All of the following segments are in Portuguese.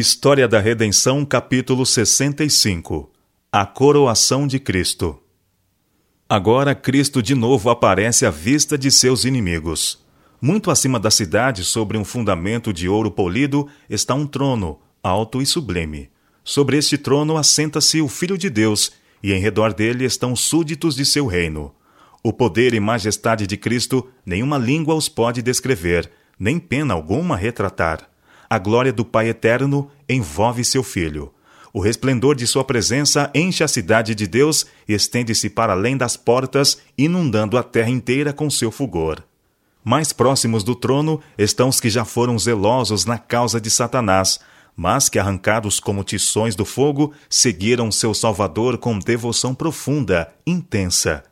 História da Redenção, capítulo 65 A coroação de Cristo. Agora Cristo de novo aparece à vista de seus inimigos. Muito acima da cidade, sobre um fundamento de ouro polido, está um trono, alto e sublime. Sobre este trono assenta-se o Filho de Deus, e em redor dele estão súditos de seu reino. O poder e majestade de Cristo nenhuma língua os pode descrever, nem pena alguma retratar a glória do Pai eterno envolve seu Filho. O resplendor de sua presença enche a cidade de Deus e estende-se para além das portas, inundando a terra inteira com seu fulgor. Mais próximos do trono estão os que já foram zelosos na causa de Satanás, mas que, arrancados como tições do fogo, seguiram seu Salvador com devoção profunda, intensa.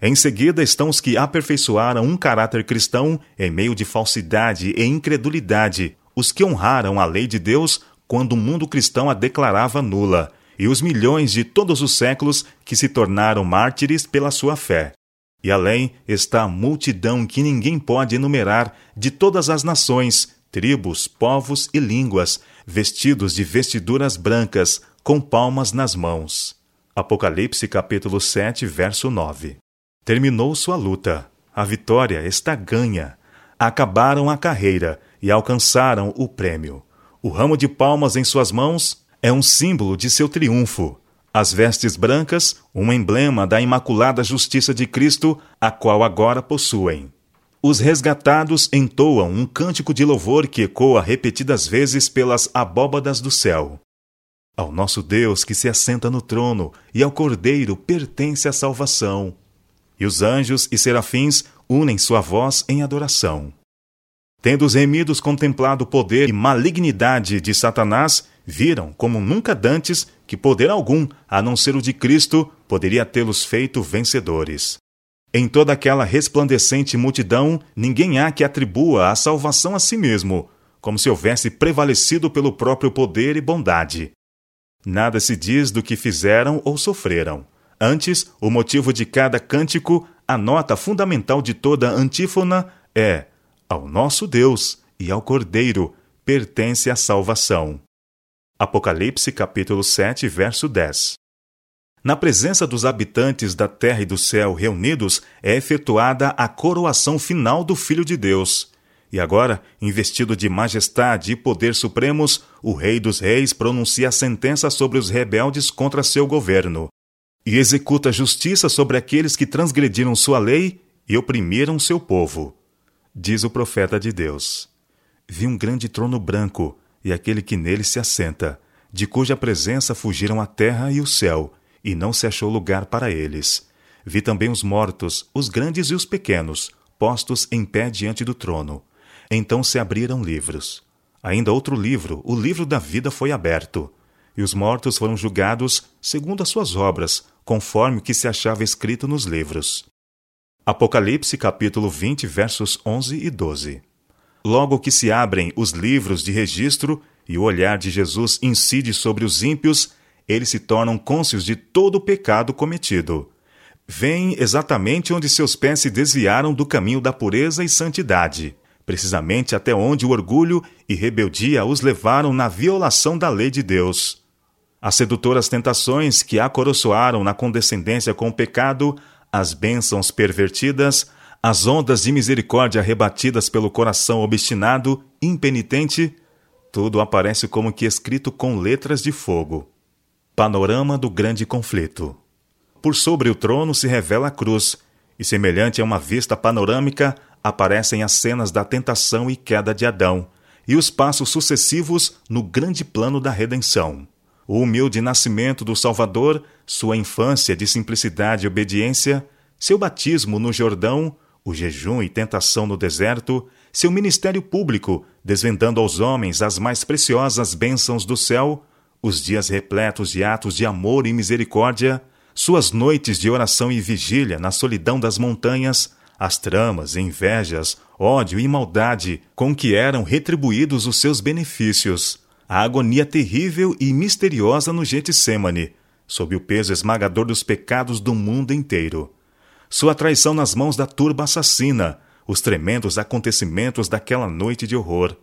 Em seguida estão os que aperfeiçoaram um caráter cristão em meio de falsidade e incredulidade, os que honraram a lei de Deus quando o mundo cristão a declarava nula, e os milhões de todos os séculos que se tornaram mártires pela sua fé. E além está a multidão que ninguém pode enumerar de todas as nações, tribos, povos e línguas, vestidos de vestiduras brancas, com palmas nas mãos. Apocalipse capítulo 7, verso 9. Terminou sua luta. A vitória está ganha. Acabaram a carreira e alcançaram o prêmio. O ramo de palmas em suas mãos é um símbolo de seu triunfo. As vestes brancas, um emblema da imaculada justiça de Cristo, a qual agora possuem. Os resgatados entoam um cântico de louvor que ecoa repetidas vezes pelas abóbadas do céu. Ao nosso Deus que se assenta no trono e ao Cordeiro pertence a salvação. E os anjos e serafins unem sua voz em adoração. Tendo os remidos contemplado o poder e malignidade de Satanás, viram, como nunca dantes, que poder algum, a não ser o de Cristo, poderia tê-los feito vencedores. Em toda aquela resplandecente multidão, ninguém há que atribua a salvação a si mesmo, como se houvesse prevalecido pelo próprio poder e bondade. Nada se diz do que fizeram ou sofreram. Antes, o motivo de cada cântico, a nota fundamental de toda antífona é ao nosso Deus e ao Cordeiro pertence a salvação. Apocalipse capítulo 7, verso 10. Na presença dos habitantes da terra e do céu reunidos, é efetuada a coroação final do Filho de Deus. E agora, investido de majestade e poder supremos, o Rei dos Reis pronuncia a sentença sobre os rebeldes contra seu governo. E executa justiça sobre aqueles que transgrediram sua lei e oprimiram seu povo. Diz o profeta de Deus: Vi um grande trono branco e aquele que nele se assenta, de cuja presença fugiram a terra e o céu, e não se achou lugar para eles. Vi também os mortos, os grandes e os pequenos, postos em pé diante do trono. Então se abriram livros. Ainda outro livro, o livro da vida, foi aberto. E os mortos foram julgados segundo as suas obras, conforme o que se achava escrito nos livros. Apocalipse capítulo 20, versos 11 e 12. Logo que se abrem os livros de registro e o olhar de Jesus incide sobre os ímpios, eles se tornam cônscios de todo o pecado cometido. Vêm exatamente onde seus pés se desviaram do caminho da pureza e santidade, precisamente até onde o orgulho e rebeldia os levaram na violação da lei de Deus. As sedutoras tentações que acoroçoaram na condescendência com o pecado as bênçãos pervertidas, as ondas de misericórdia rebatidas pelo coração obstinado, impenitente, tudo aparece como que escrito com letras de fogo. Panorama do grande conflito. Por sobre o trono se revela a cruz, e semelhante a uma vista panorâmica, aparecem as cenas da tentação e queda de Adão, e os passos sucessivos no grande plano da redenção o humilde nascimento do Salvador, sua infância de simplicidade e obediência, seu batismo no Jordão, o jejum e tentação no deserto, seu ministério público, desvendando aos homens as mais preciosas bênçãos do céu, os dias repletos de atos de amor e misericórdia, suas noites de oração e vigília na solidão das montanhas, as tramas, invejas, ódio e maldade com que eram retribuídos os seus benefícios, a agonia terrível e misteriosa no Getsemane, sob o peso esmagador dos pecados do mundo inteiro. Sua traição nas mãos da turba assassina, os tremendos acontecimentos daquela noite de horror.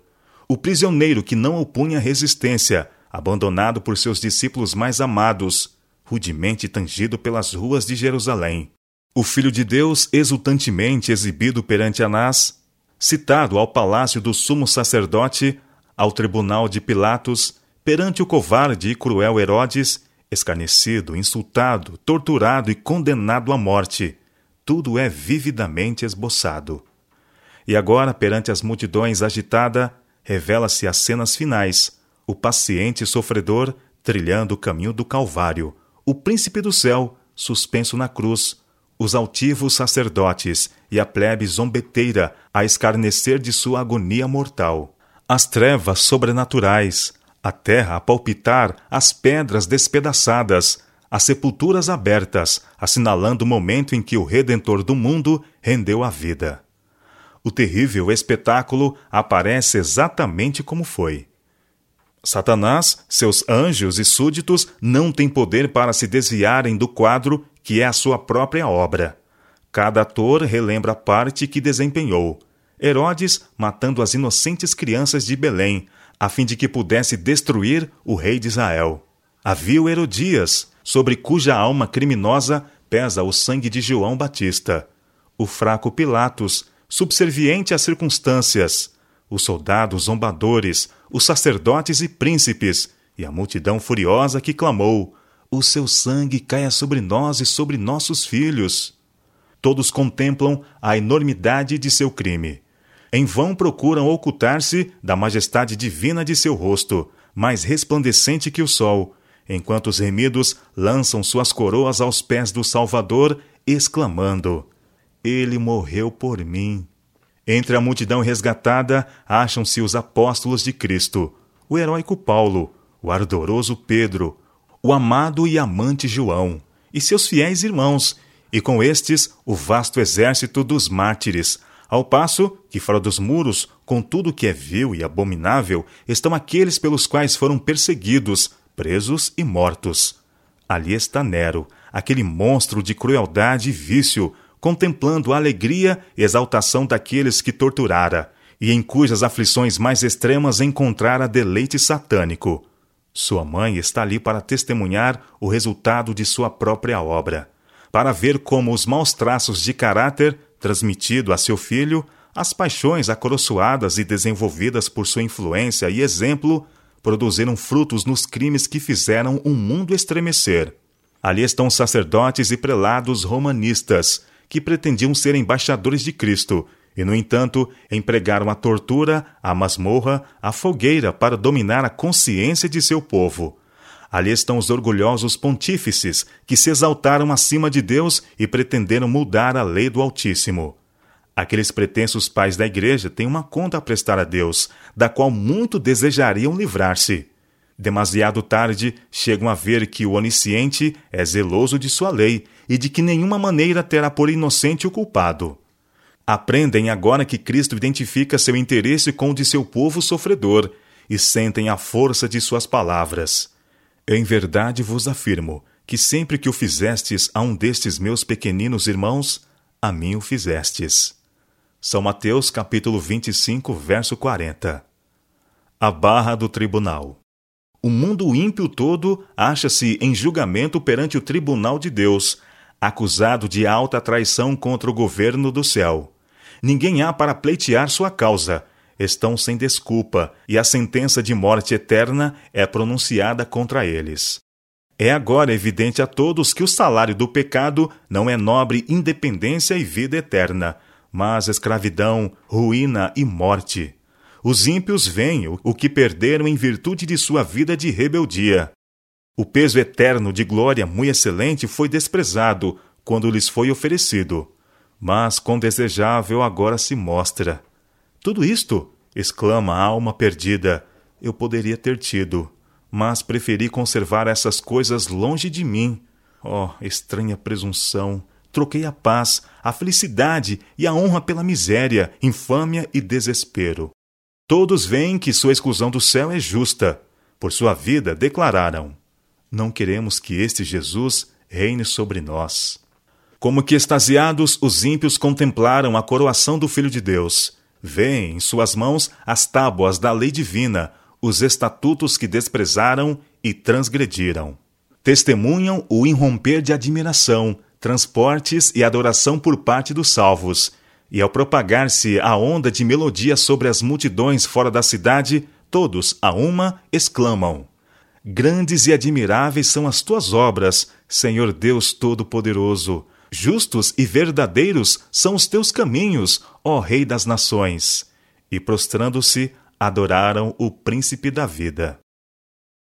o prisioneiro que não opunha resistência, abandonado por seus discípulos mais amados, rudemente tangido pelas ruas de Jerusalém. O Filho de Deus exultantemente exibido perante Anás, citado ao palácio do sumo sacerdote, ao tribunal de Pilatos, perante o covarde e cruel Herodes, escarnecido, insultado, torturado e condenado à morte, tudo é vividamente esboçado. E agora, perante as multidões agitada, revela-se as cenas finais, o paciente sofredor trilhando o caminho do Calvário, o príncipe do céu suspenso na cruz, os altivos sacerdotes e a plebe zombeteira a escarnecer de sua agonia mortal, as trevas sobrenaturais, a terra a palpitar, as pedras despedaçadas, as sepulturas abertas, assinalando o momento em que o Redentor do mundo rendeu a vida. O terrível espetáculo aparece exatamente como foi. Satanás, seus anjos e súditos não têm poder para se desviarem do quadro que é a sua própria obra. Cada ator relembra a parte que desempenhou. Herodes matando as inocentes crianças de Belém, a fim de que pudesse destruir o rei de Israel. Havia Herodias, sobre cuja alma criminosa pesa o sangue de João Batista. O fraco Pilatos, subserviente às circunstâncias. Os soldados zombadores, os sacerdotes e príncipes, e a multidão furiosa que clamou: O seu sangue caia sobre nós e sobre nossos filhos. Todos contemplam a enormidade de seu crime. Em vão procuram ocultar-se da majestade divina de seu rosto, mais resplandecente que o sol, enquanto os remidos lançam suas coroas aos pés do Salvador, exclamando: Ele morreu por mim. Entre a multidão resgatada acham-se os apóstolos de Cristo, o heróico Paulo, o ardoroso Pedro, o amado e amante João, e seus fiéis irmãos, e com estes o vasto exército dos mártires, ao passo que fora dos muros, com tudo que é vil e abominável, estão aqueles pelos quais foram perseguidos, presos e mortos. Ali está Nero, aquele monstro de crueldade e vício, contemplando a alegria e exaltação daqueles que torturara, e em cujas aflições mais extremas encontrara deleite satânico. Sua mãe está ali para testemunhar o resultado de sua própria obra, para ver como os maus traços de caráter transmitido a seu filho, as paixões acoroçoadas e desenvolvidas por sua influência e exemplo produziram frutos nos crimes que fizeram o mundo estremecer. Ali estão sacerdotes e prelados romanistas, que pretendiam ser embaixadores de Cristo, e, no entanto, empregaram a tortura, a masmorra, a fogueira para dominar a consciência de seu povo. Ali estão os orgulhosos pontífices que se exaltaram acima de Deus e pretenderam mudar a lei do Altíssimo. Aqueles pretensos pais da igreja têm uma conta a prestar a Deus, da qual muito desejariam livrar-se. Demasiado tarde, chegam a ver que o onisciente é zeloso de sua lei e de que nenhuma maneira terá por inocente o culpado. Aprendem agora que Cristo identifica seu interesse com o de seu povo sofredor e sentem a força de suas palavras. Em verdade vos afirmo que sempre que o fizestes a um destes meus pequeninos irmãos, a mim o fizestes. São Mateus capítulo 25, verso 40. A barra do tribunal. O mundo ímpio todo acha-se em julgamento perante o tribunal de Deus, acusado de alta traição contra o governo do céu. Ninguém há para pleitear sua causa, estão sem desculpa e a sentença de morte eterna é pronunciada contra eles. É agora evidente a todos que o salário do pecado não é nobre independência e vida eterna, mas escravidão, ruína e morte. Os ímpios veem o que perderam em virtude de sua vida de rebeldia. O peso eterno de glória muito excelente foi desprezado quando lhes foi oferecido, mas com desejável agora se mostra. Tudo isto, exclama a alma perdida, eu poderia ter tido, mas preferi conservar essas coisas longe de mim. Oh, estranha presunção! Troquei a paz, a felicidade e a honra pela miséria, infâmia e desespero. Todos veem que sua exclusão do céu é justa. Por sua vida, declararam: Não queremos que este Jesus reine sobre nós. Como que extasiados, os ímpios contemplaram a coroação do Filho de Deus Vêem em suas mãos as tábuas da lei divina, os estatutos que desprezaram e transgrediram. Testemunham o irromper de admiração, transportes e adoração por parte dos salvos. E ao propagar-se a onda de melodia sobre as multidões fora da cidade, todos, a uma, exclamam: Grandes e admiráveis são as tuas obras, Senhor Deus Todo-Poderoso. Justos e verdadeiros são os teus caminhos, ó Rei das Nações. E prostrando-se, adoraram o Príncipe da Vida.